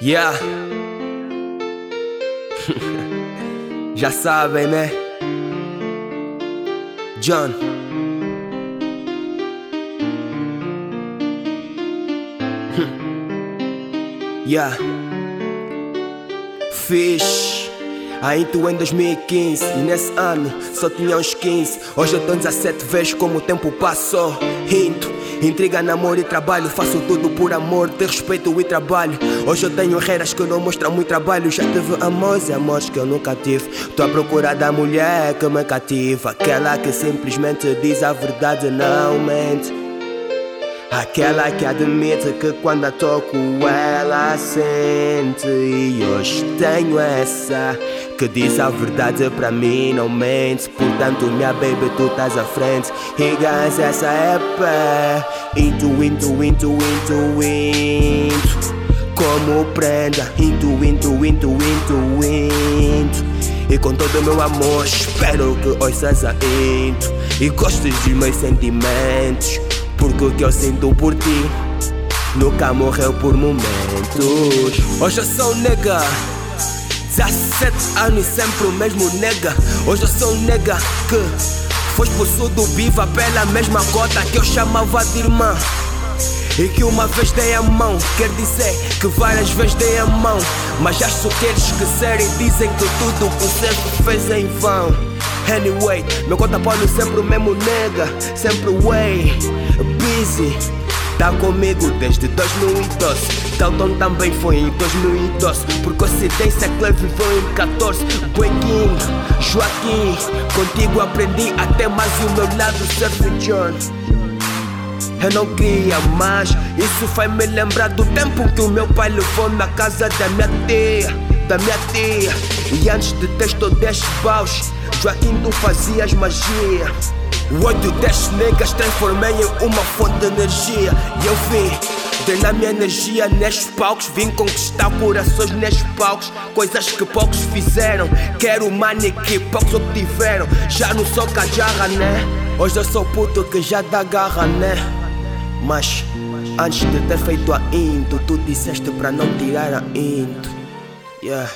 Yeah. Já sabem, né? John. yeah. Fish. Aí tu em 2015 e nesse ano só tinha uns 15 Hoje eu tô 17 vezes como o tempo passou Rinto, intriga, namoro e trabalho Faço tudo por amor, ter respeito e trabalho. Hoje eu tenho reiras que não mostram muito trabalho. Já tive amores e amores que eu nunca tive. Tô à procura da mulher que me cativa Aquela que simplesmente diz a verdade, não mente Aquela que admite que quando a toco ela sente. E hoje tenho essa que diz a verdade pra mim, não mente. Portanto minha baby tu estás à frente. E guys essa é pé Into, into, into, into, into. Como prenda Into, into, into, into, into. E com todo o meu amor espero que ouças a into E gostes dos meus sentimentos porque o que eu sinto por ti nunca morreu por momentos. Hoje eu sou nega. 17 anos e sempre o mesmo nega. Hoje eu sou nega que foi expulso do viva pela mesma cota que eu chamava de irmã. E que uma vez dei a mão, quer dizer que várias vezes dei a mão. Mas acho que eles esquecerem e dizem que tudo o que sempre fez em vão. Anyway, meu conta pode sempre o mesmo nega, sempre way busy. Tá comigo desde 2012. Dalton também foi em 2012. Por coincidência, Clay viveu em 14. Bueguinho, Joaquim, contigo aprendi até mais o meu lado surf John. Eu não queria mais, isso faz me lembrar do tempo que o meu pai levou na casa da minha tia, da minha tia. E antes de todos estes baus, Joaquim, tu fazias magia. O ódio destes negas transformei em uma fonte de energia. E eu vim treinar minha energia nestes palcos. Vim conquistar corações nestes palcos. Coisas que poucos fizeram. Quero money que poucos obtiveram. Já não sou cajarra, né? Hoje eu sou puto que já dá garra, né? Mas antes de ter feito a intro, tu disseste pra não tirar a intro. Yeah.